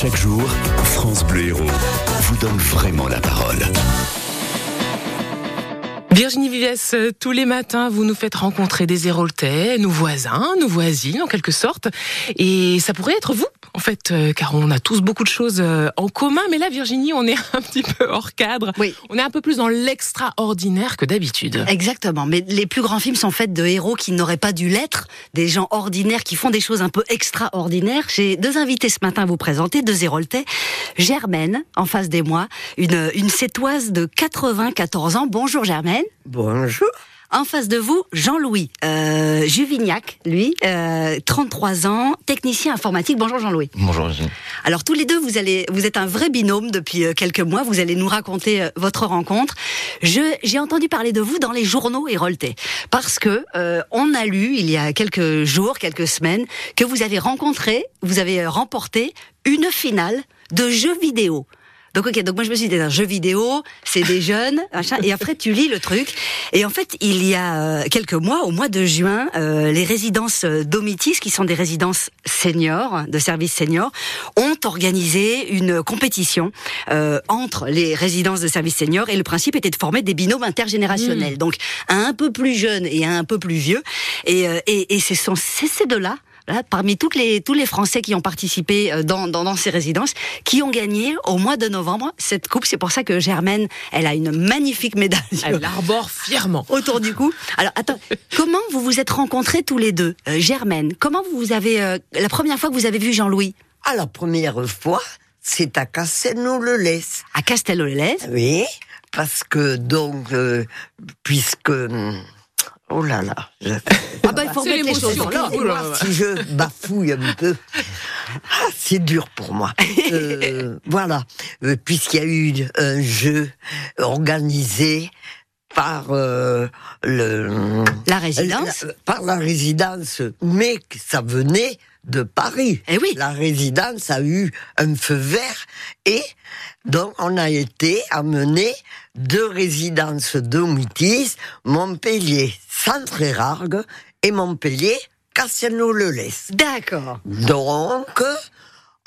Chaque jour, France Bleu Héros vous donne vraiment la parole. Virginie Vives, tous les matins, vous nous faites rencontrer des Héroltais, nos voisins, nos voisines en quelque sorte. Et ça pourrait être vous, en fait, euh, car on a tous beaucoup de choses euh, en commun. Mais là, Virginie, on est un petit peu hors cadre. Oui. On est un peu plus dans l'extraordinaire que d'habitude. Exactement. Mais les plus grands films sont faits de héros qui n'auraient pas dû l'être, des gens ordinaires qui font des choses un peu extraordinaires. J'ai deux invités ce matin à vous présenter, deux Héroltais. Germaine, en face des moi, une, une sétoise de 94 ans. Bonjour Germaine. Bonjour. En face de vous, Jean-Louis euh, Juvignac, lui, euh, 33 ans, technicien informatique. Bonjour Jean-Louis. Bonjour. Alors tous les deux, vous allez, vous êtes un vrai binôme depuis euh, quelques mois. Vous allez nous raconter euh, votre rencontre. Je, j'ai entendu parler de vous dans les journaux héroltais parce que euh, on a lu il y a quelques jours, quelques semaines, que vous avez rencontré, vous avez remporté une finale de jeux vidéo. Donc ok, donc moi je me suis dit, un jeu vidéo, c'est des jeunes, machin, et après tu lis le truc. Et en fait, il y a euh, quelques mois, au mois de juin, euh, les résidences euh, Domitis, qui sont des résidences seniors, de services seniors, ont organisé une compétition euh, entre les résidences de services seniors, et le principe était de former des binômes intergénérationnels, donc un un peu plus jeune et un peu plus vieux. Et, euh, et, et ce sont ces deux-là Voilà, parmi toutes les, tous les Français qui ont participé euh, dans, dans, dans ces résidences, qui ont gagné au mois de novembre cette coupe. C'est pour ça que Germaine, elle a une magnifique médaille Elle l'arbore fièrement. autour du cou. Alors, attends, comment vous vous êtes rencontrés tous les deux Euh, Germaine, comment vous avez... euh, la première fois que vous avez vu Jean-Louis? À la première fois, c'est à Castelnau-le-Lez. À Castello-les Oui, parce que donc, euh, puisque... Oh là là, je- Ah bah, il faut C'est remettre les choses. Oh là. si je bafouille un peu, ah, c'est dur pour moi. Euh, voilà, Euh, puisqu'il y a eu un jeu organisé par euh, le La résidence la- par la résidence, mais que ça venait de Paris. Eh oui. La résidence a eu un feu vert et donc on a été amené deux résidences Domitis, Montpellier, Centre-Érargues et Montpellier, Castelnau-le-Lez. D'accord. Donc,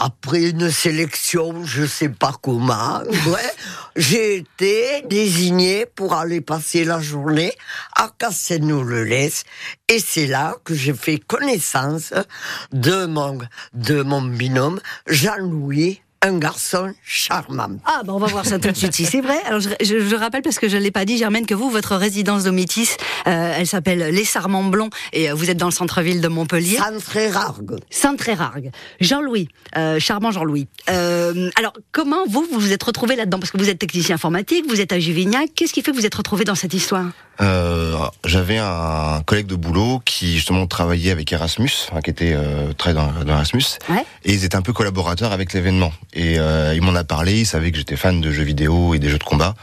après une sélection, je sais pas comment, ouais, j'ai été désigné pour aller passer la journée à Castelnau-le-Lez. Et c'est là que j'ai fait connaissance de mon binôme, Jean-Louis, un garçon charmant. Ah, bah on va voir ça tout de suite si c'est vrai. Alors je, je, je rappelle parce que je l'ai pas dit, Germaine, que vous, votre résidence Domitis, euh, elle s'appelle Les Sarments Blonds et euh, vous êtes dans le centre-ville de Montpellier. Centre-Érargues. Saint-Trérargues. Jean-Louis, euh, charmant Jean-Louis. Euh, alors, comment vous, vous vous êtes retrouvé là-dedans? Parce que vous êtes technicien informatique, vous êtes à Juvignac. Qu'est-ce qui fait que vous êtes retrouvé dans cette histoire? Euh, J'avais un collègue de boulot qui justement travaillait avec Erasmus, enfin, qui était euh, très dans, dans Erasmus, Ouais. et ils étaient un peu collaborateurs avec l'événement. Et euh, il m'en a parlé, il savait que j'étais fan de jeux vidéo et des jeux de combat,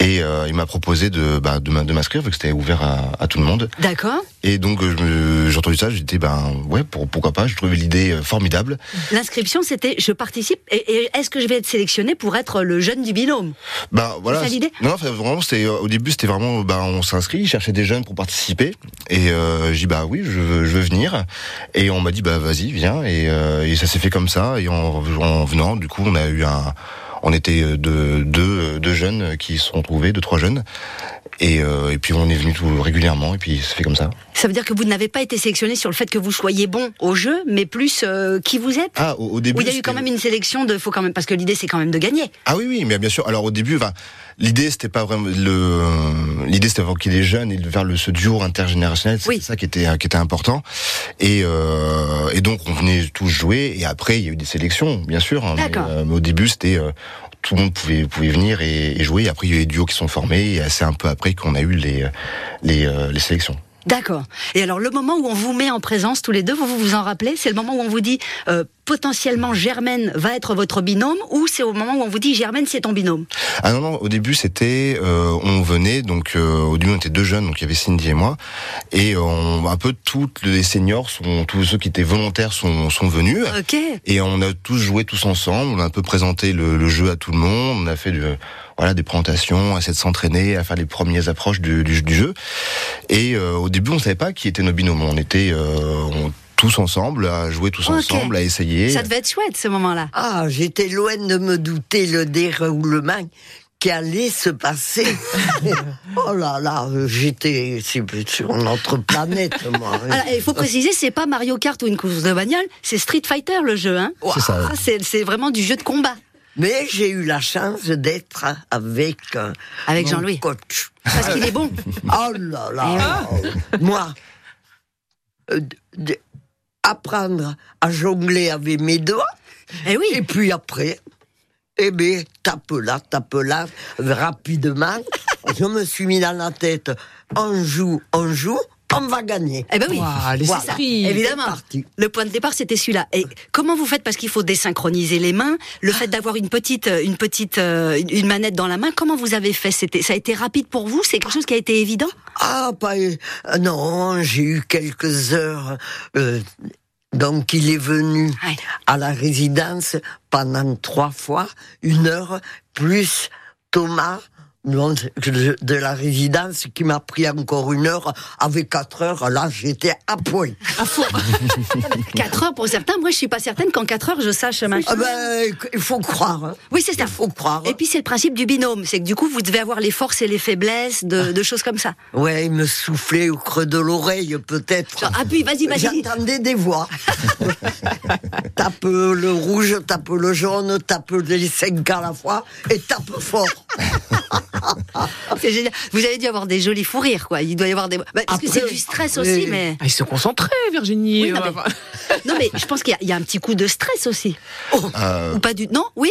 et euh, il m'a proposé de, bah, de m'inscrire vu que c'était ouvert à, à tout le monde. D'accord. Et donc euh, j'ai entendu ça, j'étais ben ouais pour, pourquoi pas, je trouvais l'idée euh, formidable. L'inscription, c'était je participe et, et est-ce que je vais être sélectionné pour être le jeune du binôme? Bah voilà. ça l'idée? Non, enfin, vraiment, c'était au début, c'était vraiment, bah, on s'inscrit, ils cherchaient des jeunes pour participer, et euh, j'ai dit bah oui, je veux, je veux venir, et on m'a dit bah vas-y, viens, et, euh, et ça s'est fait comme ça, et en, en venant, du coup, on a eu un, on était deux, deux, deux jeunes qui se sont trouvés, deux trois jeunes, et, euh, et puis on est venu tout régulièrement, et puis ça fait comme ça. Ça veut dire que vous n'avez pas été sélectionné sur le fait que vous soyez bon au jeu, mais plus euh, qui vous êtes? Ah, au, au début. Il y a eu quand même une sélection de, faut quand même, parce que l'idée c'est quand même de gagner. Ah oui, oui, mais bien sûr. Alors au début, enfin, l'idée c'était pas vraiment le, l'idée c'était d'évoquer les jeunes et de faire le ce duo intergénérationnel. C'est Oui. ça qui était qui était important. Et euh, et donc on venait tous jouer. Et après il y a eu des sélections, bien sûr. hein, mais, euh, mais au début c'était euh, tout le monde pouvait pouvait venir et, et jouer. Et après il y a eu les duos qui sont formés. Et c'est un peu après qu'on a eu les les euh, les sélections. D'accord. Et alors le moment où on vous met en présence tous les deux, vous vous, en rappelez? C'est le moment où on vous dit euh, potentiellement Germaine va être votre binôme, ou c'est au moment où on vous dit Germaine c'est ton binôme? Ah non non, au début c'était euh, on venait donc euh, au début on était deux jeunes donc il y avait Cindy et moi et on, un peu toutes les seniors sont tous ceux qui étaient volontaires sont sont venus Ok. et on a tous joué tous ensemble, on a un peu présenté le, le jeu à tout le monde, on a fait de, voilà des présentations, à essayer de s'entraîner, à faire les premières approches du, du, du jeu et euh, au début on savait pas qui étaient nos binômes, on était euh, on- tous ensemble, à jouer tous ensemble, à essayer. Ça devait être chouette ce moment-là. Ah, j'étais loin de me douter le déroulement qui allait se passer. oh là là, j'étais sur notre planète, moi. Alors, il faut préciser, c'est pas Mario Kart ou une course de bagnole, c'est Street Fighter le jeu. Hein C'est ça. Ah, c'est c'est vraiment du jeu de combat. Mais j'ai eu la chance d'être avec euh, Avec Jean-Louis. coach. Parce qu'il est bon. Oh là là Moi, euh, d- apprendre à jongler avec mes doigts, Eh oui. et puis après, eh bien, tape là, tape là, rapidement. Je me suis mis dans la tête, on joue, on joue, on va gagner. Eh ben oui. Ouah, les Voilà. Évidemment. C'est parti. Le point de départ, c'était celui-là. Et comment vous faites? Parce qu'il faut désynchroniser les mains. Le fait d'avoir une petite, euh, une petite, euh, une- manette dans la main. Comment vous avez fait? C'était, ça a été rapide pour vous? C'est quelque chose qui a été évident? Ah, pas, euh, non, j'ai eu quelques heures. euh, donc, il est venu Ouais. à la résidence pendant trois fois, une heure, plus Thomas de, la résidence qui m'a pris encore une heure. Avec quatre heures, là, j'étais à point. À fond. 4 heures pour certains. Moi, je suis pas certaine qu'en 4 heures, je sache machin. Ah ben, il faut croire. hein. Oui, c'est ça. Il faut croire. Et puis c'est le principe du binôme, c'est que du coup vous devez avoir les forces et les faiblesses de, de choses comme ça. Ouais, il me soufflait au creux de l'oreille, peut-être. Appuie, vas-y, vas-y. J'entendais des voix. tape le rouge, tape le jaune, tape les cinq à la fois et tape fort. C'est génial. Vous avez dû avoir des jolis fous rires, quoi. Il doit y avoir des. Bah, parce que c'est du stress aussi, mais. Ah, ils se concentraient, Virginie. Oui, non, mais- Non, mais je pense qu'il y a- il y, a un petit coup de stress aussi. Euh, Ou pas du. Non, oui.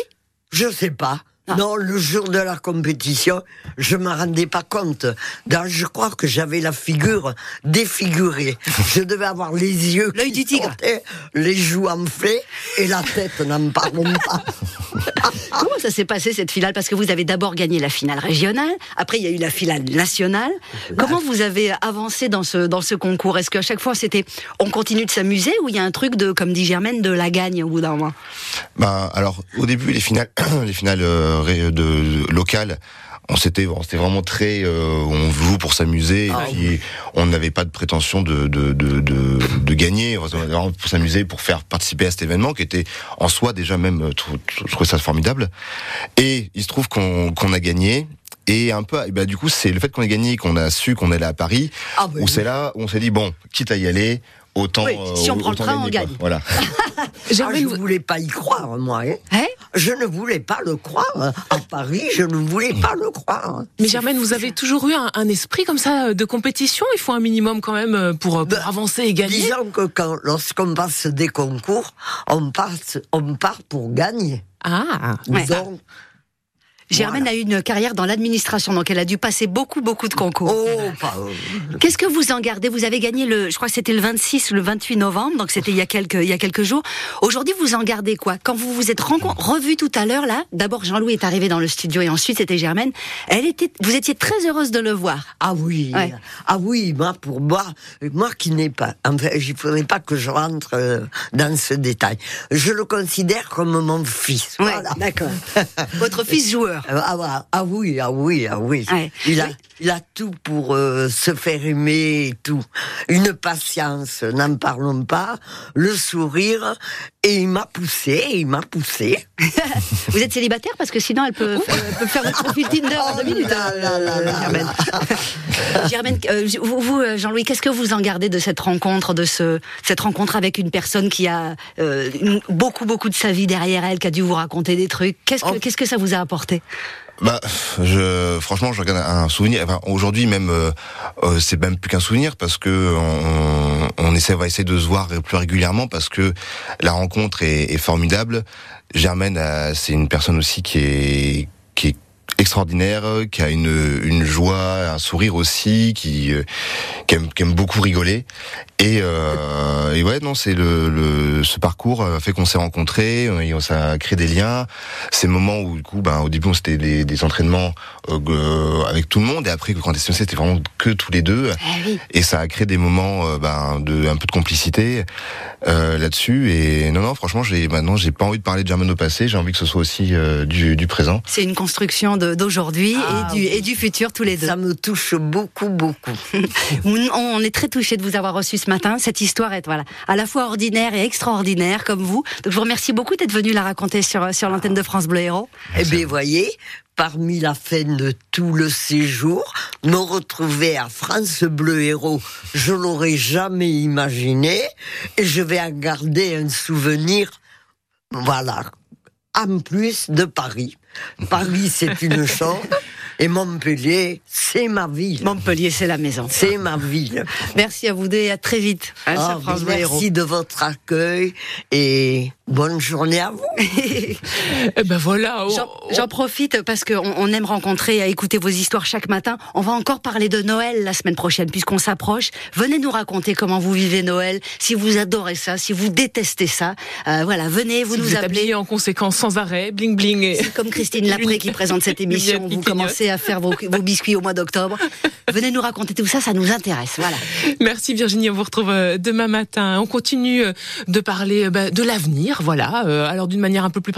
Je sais pas. Non. Non, le jour de la compétition, je me rendais pas compte. Donc, je crois que j'avais la figure défigurée. Je devais avoir les yeux, L'œil qui du tigre. sortaient, les joues enflées et la tête, n'en parlons pas. Comment ça s'est passé cette finale? Parce que vous avez d'abord gagné la finale régionale, après il y a eu la finale nationale. Comment vous avez avancé dans ce dans ce concours? Est-ce qu'à chaque fois c'était on continue de s'amuser ou il y a un truc de comme dit Germaine de la gagne au bout d'un moment? Bah, alors au début les finales, les finales euh, de, locales, on s'était, on c'était vraiment très, euh, on joue pour s'amuser Ah et puis on n'avait pas de prétention de de de, de, de gagner, on était vraiment pour s'amuser, pour faire participer à cet événement qui était en soi déjà même, euh, je trouvais ça formidable. Et il se trouve qu'on qu'on a gagné. Et un peu, bah, du coup, c'est le fait qu'on ait gagné, qu'on a su qu'on allait à Paris, Ah, bah où oui. c'est là où on s'est dit bon, quitte à y aller, autant. Oui, si on euh, prend le train, on gagne. Voilà. Ah, je vous- voulais pas y croire, moi. hein. Hein Je ne voulais pas le croire. À Paris, je ne voulais pas le croire. Mais Germaine, vous avez toujours eu un, un esprit comme ça euh, de compétition? Il faut un minimum quand même euh, pour, pour Ben, avancer et gagner? Disons que quand, lorsqu'on passe des concours, on, passe, on part pour gagner. Ah, Ouais. Donc, Germaine a eu une carrière dans l'administration, donc elle a dû passer beaucoup, beaucoup de concours. oh, pas, Qu'est-ce que vous en gardez? Vous avez gagné le, je crois que c'était le 26 ou le 28 novembre, donc c'était il y a quelques, il y a quelques jours. Aujourd'hui, vous en gardez quoi? Quand vous vous êtes revus tout à l'heure, là, d'abord Jean-Louis est arrivé dans le studio et ensuite c'était Germaine. Elle était, vous étiez très heureuse de le voir. ah oui, Ouais. ah oui, moi pour moi, moi qui n'ai pas, enfin, il faudrait pas que je rentre euh, dans ce détail. Je le considère comme mon fils. Ouais, Voilà. d'accord. Votre fils joueur. Euh, Ah, voilà. ah oui, ah oui, ah oui. Ouais. Il, a, Oui. Il a tout pour euh, se faire aimer et tout. Une patience, n'en parlons pas. Le sourire. Et il m'a poussé, il m'a poussé. Vous êtes célibataire parce que sinon elle peut, elle peut faire votre profil Tinder en deux minutes. Germaine. Euh, vous, vous, euh, Jean-Louis, qu'est-ce que vous en gardez de cette rencontre, de ce, cette rencontre avec une personne qui a euh, beaucoup, beaucoup de sa vie derrière elle, qui a dû vous raconter des trucs? Qu'est-ce que, Oh. qu'est-ce que ça vous a apporté? Bah, je, franchement, je regarde un souvenir. Aujourd'hui, même, euh, euh, c'est même plus qu'un souvenir parce que on, on essaie, on va essayer de se voir plus régulièrement parce que la rencontre est, formidable. Germaine, euh, c'est une personne aussi qui est extraordinaire, qui a une, une joie, un sourire aussi, qui, euh, qui, aime, qui aime beaucoup rigoler. Et, euh, et ouais, non, c'est le, le, ce parcours a fait qu'on s'est rencontrés, et ça a créé des liens. Ces moments où, du coup, ben, au début, on c'était des, des entraînements euh, euh, avec tout le monde, et après, quand on c'était vraiment que tous les deux. Ah oui. Et ça a créé des moments euh, ben, de un peu de complicité euh, là-dessus. Et non, non, franchement, j'ai maintenant, j'ai pas envie de parler de Germaine au passé. J'ai envie que ce soit aussi euh, du, du présent. C'est une construction de- d'aujourd'hui Ah et, du, oui. et du futur, tous les deux. Ça me touche beaucoup, beaucoup. On on est très touchés de vous avoir reçu ce matin. Cette histoire est voilà, à la fois ordinaire et extraordinaire, comme vous. Donc, je vous remercie beaucoup d'être venu la raconter sur, sur l'antenne de France Bleu Héros. Eh bien, voyez, parmi la fin de tout le séjour, me retrouver à France Bleu Héros, je l'aurais jamais imaginé, et je vais en garder un souvenir, voilà, en plus de Paris. Paris, c'est une chose, et Montpellier, c'est ma ville. Montpellier, c'est la maison. C'est ma ville. Merci à vous deux et à très vite hein, Ah, France merci de votre accueil et bonne journée à vous. Eh ben voilà. J'en- J'en profite parce qu'on on aime rencontrer et écouter vos histoires chaque matin. On va encore parler de Noël la semaine prochaine puisqu'on s'approche. Venez nous raconter comment vous vivez Noël, si vous adorez ça, si vous détestez ça. Euh, voilà, venez, vous Si nous vous appelez. en conséquence sans arrêt, bling bling. Et... Comme Christine Lapré qui présente cette émission, vous commencez à faire vos, vos biscuits au mois d'octobre. Venez nous raconter tout ça, ça nous intéresse. Voilà. Merci Virginie, on vous retrouve euh, demain matin. On continue euh, de parler bah, de l'avenir, voilà. euh, Alors d'une manière un peu plus